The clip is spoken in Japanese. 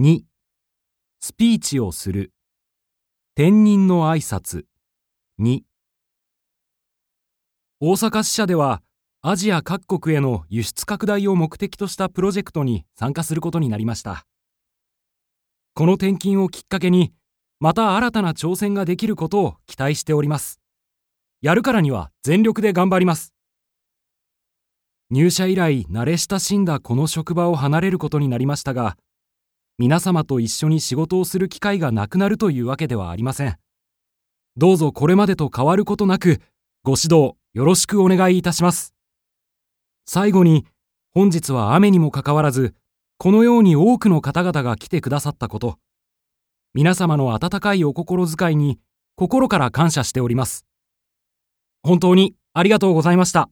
2スピーチをする。転任の挨拶。2大阪支社ではアジア各国への輸出拡大を目的としたプロジェクトに参加することになりました。この転勤をきっかけにまた新たな挑戦ができることを期待しております。やるからには全力で頑張ります。入社以来慣れ親しんだこの職場を離れることになりましたが皆様と一緒に仕事をする機会がなくなるというわけではありません。どうぞこれまでと変わることなくご指導よろしくお願いいたします。最後に本日は雨にもかかわらずこのように多くの方々が来てくださったこと。皆様の温かいお心遣いに心から感謝しております。本当にありがとうございました。